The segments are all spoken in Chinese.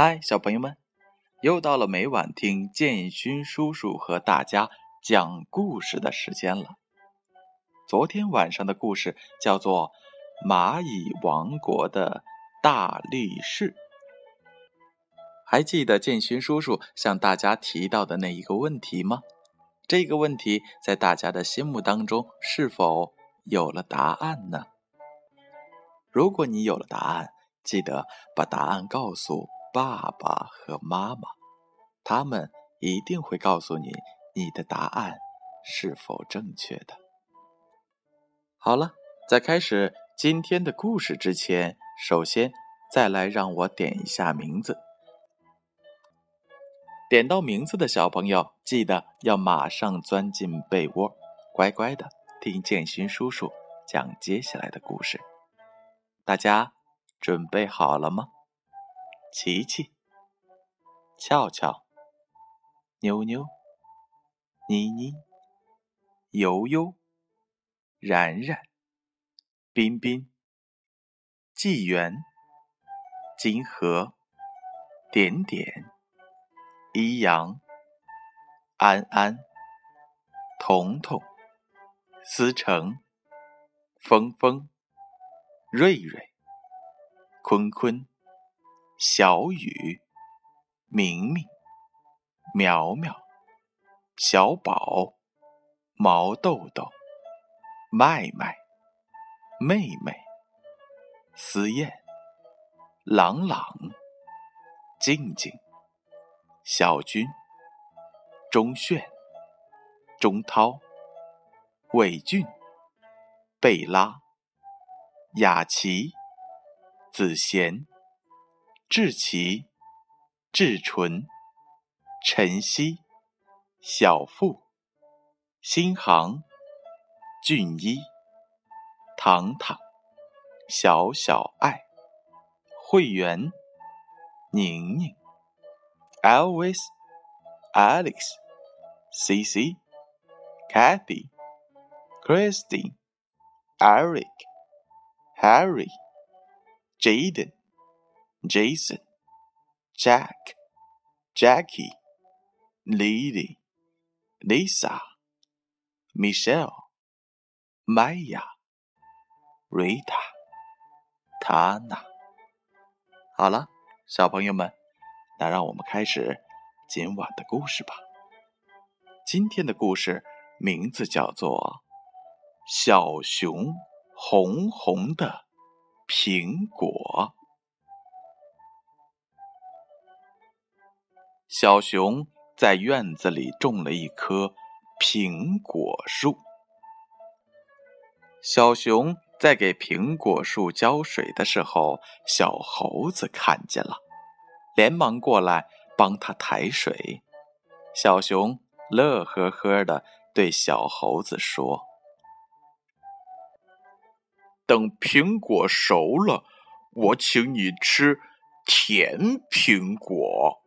嗨，小朋友们，又到了每晚听建勋叔叔和大家讲故事的时间了。昨天晚上的故事叫做《蚂蚁王国的大力士》，还记得建勋叔叔向大家提到的那一个问题吗？这个问题在大家的心目当中是否有了答案呢？如果你有了答案，记得把答案告诉。爸爸和妈妈，他们一定会告诉你你的答案是否正确的。好了，在开始今天的故事之前，首先再来让我点一下名字。点到名字的小朋友，记得要马上钻进被窝，乖乖的听建勋叔叔讲接下来的故事。大家准备好了吗？琪琪、俏俏、妞妞、妮妮、悠悠、然然、彬彬、纪元、金河、点点、一阳、安安、彤彤、思成、峰峰、瑞瑞、坤坤。小雨、明明、苗苗、小宝、毛豆豆、麦麦、妹妹、思燕、朗朗、静静、小军、钟炫、钟涛、伟俊、贝拉、雅琪、子贤。志奇、志纯、晨曦、小富、新航、俊一、糖糖、小小爱、会员、宁宁、Elvis、Alex、CC、Kathy、Christine、Eric、Harry、Jaden。Jason, Jack, Jackie, Lily, Lisa, Michelle, Maya, Rita, Tana。好了，小朋友们，那让我们开始今晚的故事吧。今天的故事名字叫做《小熊红红的苹果》。小熊在院子里种了一棵苹果树。小熊在给苹果树浇水的时候，小猴子看见了，连忙过来帮他抬水。小熊乐呵呵的对小猴子说：“等苹果熟了，我请你吃甜苹果。”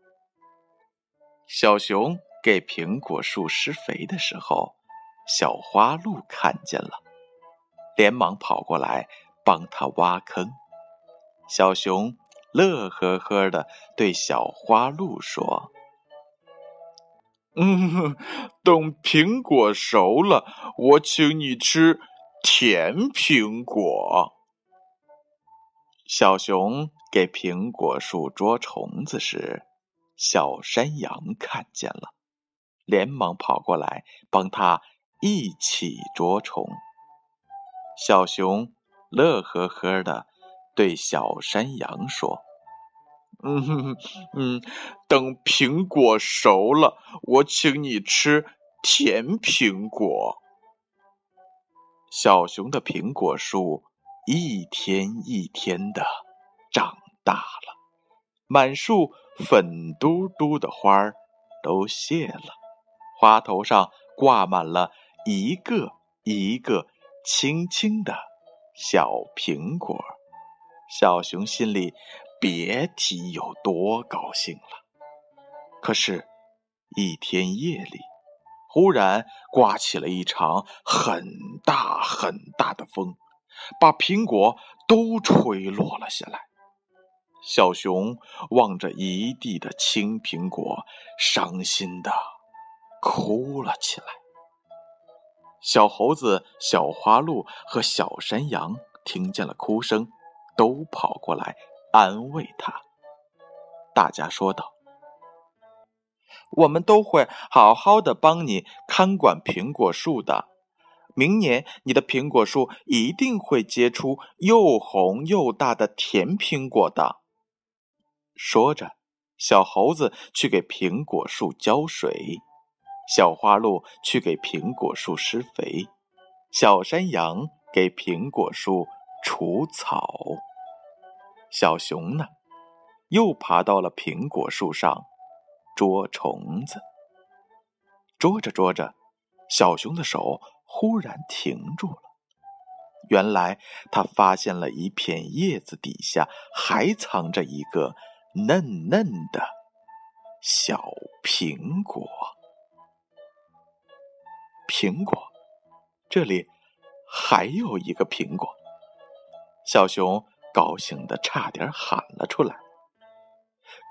小熊给苹果树施肥的时候，小花鹿看见了，连忙跑过来帮他挖坑。小熊乐呵呵的对小花鹿说：“嗯，等苹果熟了，我请你吃甜苹果。”小熊给苹果树捉虫子时。小山羊看见了，连忙跑过来帮他一起捉虫。小熊乐呵呵的对小山羊说：“嗯嗯，等苹果熟了，我请你吃甜苹果。”小熊的苹果树一天一天的长大了，满树。粉嘟嘟的花儿都谢了，花头上挂满了一个一个青青的小苹果。小熊心里别提有多高兴了。可是，一天夜里，忽然刮起了一场很大很大的风，把苹果都吹落了下来。小熊望着一地的青苹果，伤心的哭了起来。小猴子、小花鹿和小山羊听见了哭声，都跑过来安慰他。大家说道：“我们都会好好的帮你看管苹果树的。明年你的苹果树一定会结出又红又大的甜苹果的。”说着，小猴子去给苹果树浇水，小花鹿去给苹果树施肥，小山羊给苹果树除草。小熊呢？又爬到了苹果树上捉虫子，捉着捉着，小熊的手忽然停住了。原来他发现了一片叶子底下还藏着一个嫩嫩的小苹果。苹果，这里还有一个苹果。小熊高兴的差点喊了出来。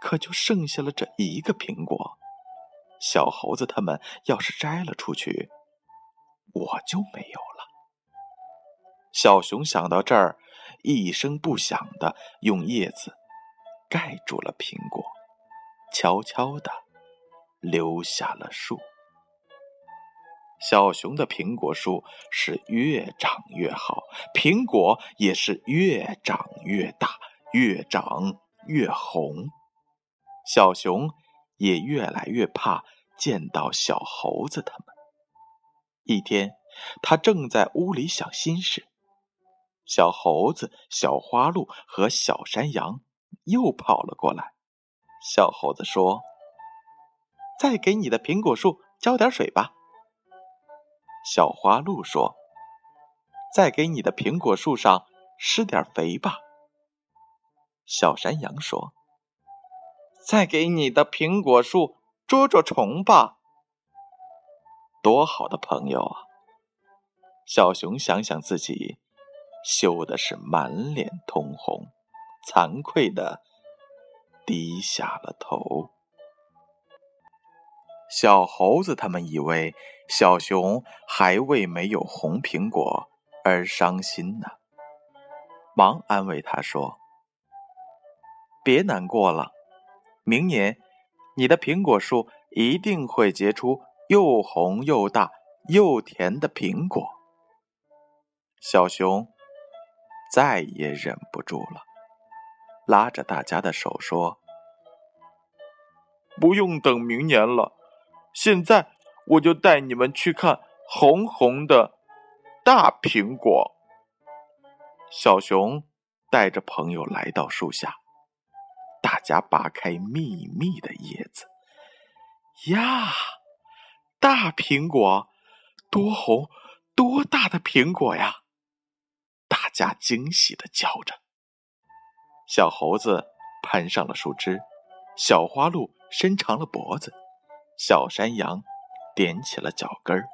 可就剩下了这一个苹果，小猴子他们要是摘了出去，我就没有了。小熊想到这儿，一声不响的用叶子盖住了苹果，悄悄的留下了树。小熊的苹果树是越长越好，苹果也是越长越大，越长越红。小熊也越来越怕见到小猴子他们。一天，他正在屋里想心事，小猴子、小花鹿和小山羊又跑了过来。小猴子说：“再给你的苹果树浇点水吧。”小花鹿说：“再给你的苹果树上施点肥吧。”小山羊说。再给你的苹果树捉捉虫吧，多好的朋友啊！小熊想想自己，羞的是满脸通红，惭愧的低下了头。小猴子他们以为小熊还为没有红苹果而伤心呢，忙安慰他说：“别难过了。”明年，你的苹果树一定会结出又红又大又甜的苹果。小熊再也忍不住了，拉着大家的手说：“不用等明年了，现在我就带你们去看红红的大苹果。”小熊带着朋友来到树下。大家扒开密密的叶子，呀，大苹果，多红多大的苹果呀！大家惊喜的叫着。小猴子攀上了树枝，小花鹿伸长了脖子，小山羊踮起了脚跟儿，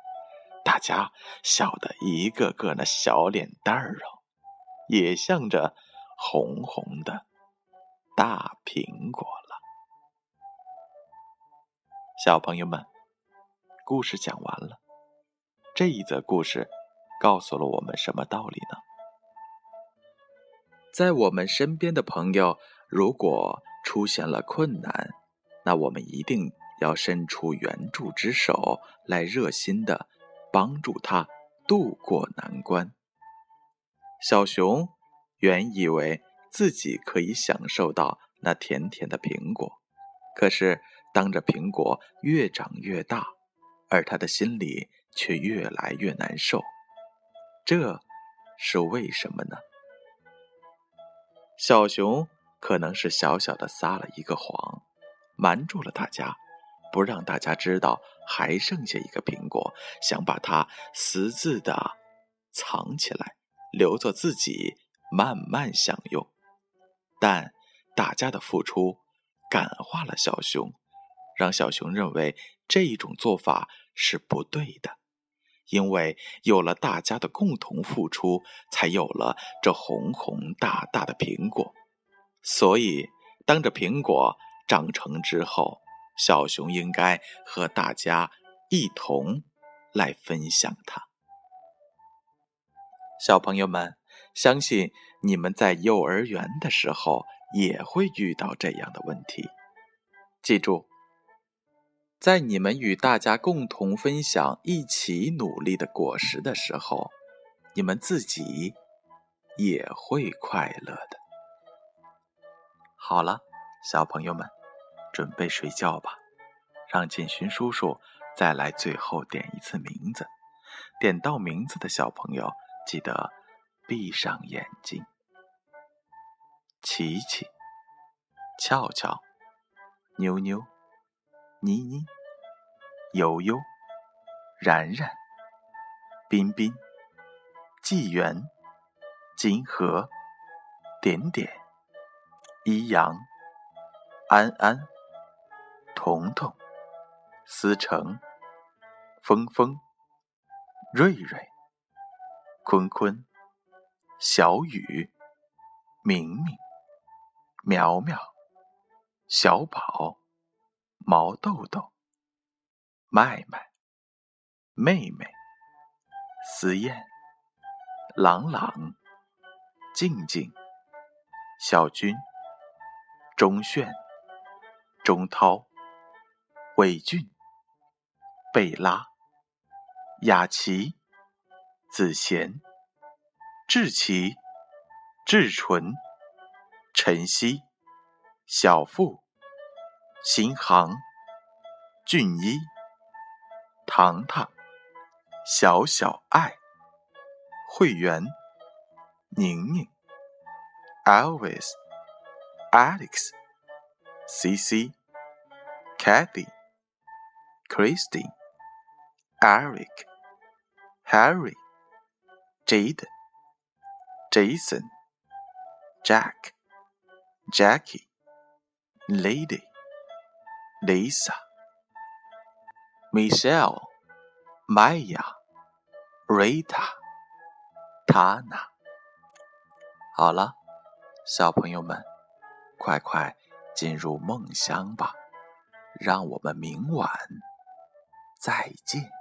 大家笑得一个个那小脸蛋儿啊，也像着红红的。大苹果了，小朋友们，故事讲完了。这一则故事告诉了我们什么道理呢？在我们身边的朋友如果出现了困难，那我们一定要伸出援助之手，来热心的帮助他渡过难关。小熊原以为。自己可以享受到那甜甜的苹果，可是当着苹果越长越大，而他的心里却越来越难受，这是为什么呢？小熊可能是小小的撒了一个谎，瞒住了大家，不让大家知道还剩下一个苹果，想把它私自的藏起来，留作自己慢慢享用。但大家的付出感化了小熊，让小熊认为这一种做法是不对的，因为有了大家的共同付出，才有了这红红大大的苹果。所以，当这苹果长成之后，小熊应该和大家一同来分享它。小朋友们，相信你们在幼儿园的时候也会遇到这样的问题。记住，在你们与大家共同分享、一起努力的果实的时候，你们自己也会快乐的。好了，小朋友们，准备睡觉吧。让建勋叔叔再来最后点一次名字，点到名字的小朋友。记得闭上眼睛。琪琪、俏俏、妞妞、妮妮、悠悠、然然、彬彬、纪元、金河、点点、一阳、安安、彤彤、思成、峰峰、瑞瑞。坤坤、小雨、明明、苗苗、小宝、毛豆豆、麦麦、妹妹、思燕、朗朗、静静、小军、钟炫、钟涛、伟俊、贝拉、雅琪。子贤、志奇、志纯、晨曦、小富、新航、俊一、糖糖、小小爱、会员、宁宁、Elvis、Alex、CC、Kathy、Christine、Eric、Harry。Jade, Jason, Jack, Jackie, Lady, Lisa, Michelle, Maya, Rita, Tana。好了，小朋友们，快快进入梦乡吧！让我们明晚再见。